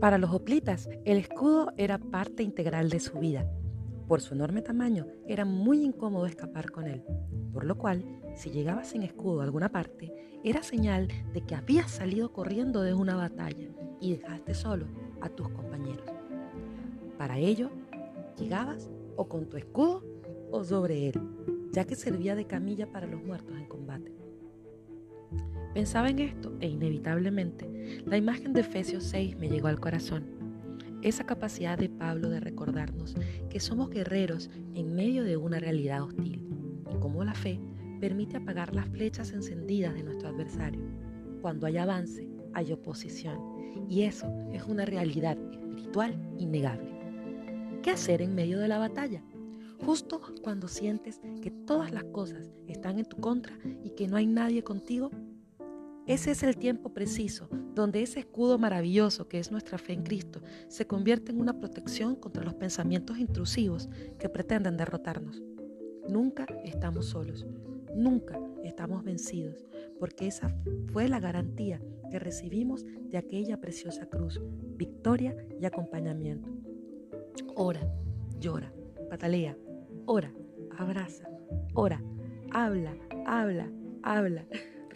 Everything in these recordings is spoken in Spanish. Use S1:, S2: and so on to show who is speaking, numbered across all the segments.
S1: Para los hoplitas, el escudo era parte integral de su vida. Por su enorme tamaño, era muy incómodo escapar con él, por lo cual, si llegabas sin escudo a alguna parte, era señal de que habías salido corriendo de una batalla y dejaste solo a tus compañeros. Para ello, llegabas o con tu escudo o sobre él, ya que servía de camilla para los muertos en combate. Pensaba en esto e inevitablemente la imagen de Efesios 6 me llegó al corazón esa capacidad de Pablo de recordarnos que somos guerreros en medio de una realidad hostil y cómo la fe permite apagar las flechas encendidas de nuestro adversario. Cuando hay avance, hay oposición y eso es una realidad espiritual innegable. ¿Qué hacer en medio de la batalla? Justo cuando sientes que todas las cosas están en tu contra y que no hay nadie contigo, ese es el tiempo preciso donde ese escudo maravilloso que es nuestra fe en Cristo se convierte en una protección contra los pensamientos intrusivos que pretenden derrotarnos. Nunca estamos solos, nunca estamos vencidos, porque esa fue la garantía que recibimos de aquella preciosa cruz, victoria y acompañamiento. Ora, llora, patalea, ora, abraza, ora, habla, habla, habla.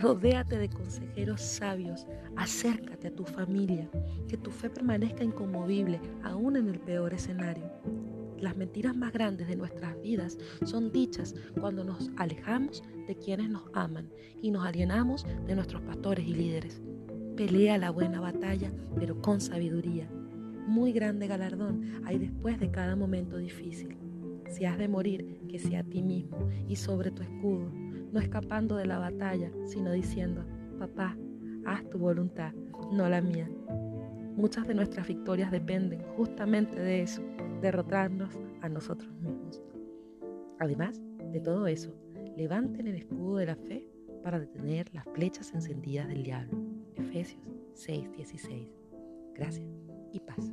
S1: Rodéate de consejeros sabios, acércate a tu familia, que tu fe permanezca inconmovible aún en el peor escenario. Las mentiras más grandes de nuestras vidas son dichas cuando nos alejamos de quienes nos aman y nos alienamos de nuestros pastores y líderes. Pelea la buena batalla, pero con sabiduría. Muy grande galardón hay después de cada momento difícil. Si has de morir, que sea a ti mismo y sobre tu escudo no escapando de la batalla, sino diciendo, papá, haz tu voluntad, no la mía. Muchas de nuestras victorias dependen justamente de eso, derrotarnos a nosotros mismos. Además de todo eso, levanten el escudo de la fe para detener las flechas encendidas del diablo. Efesios 6:16. Gracias y paz.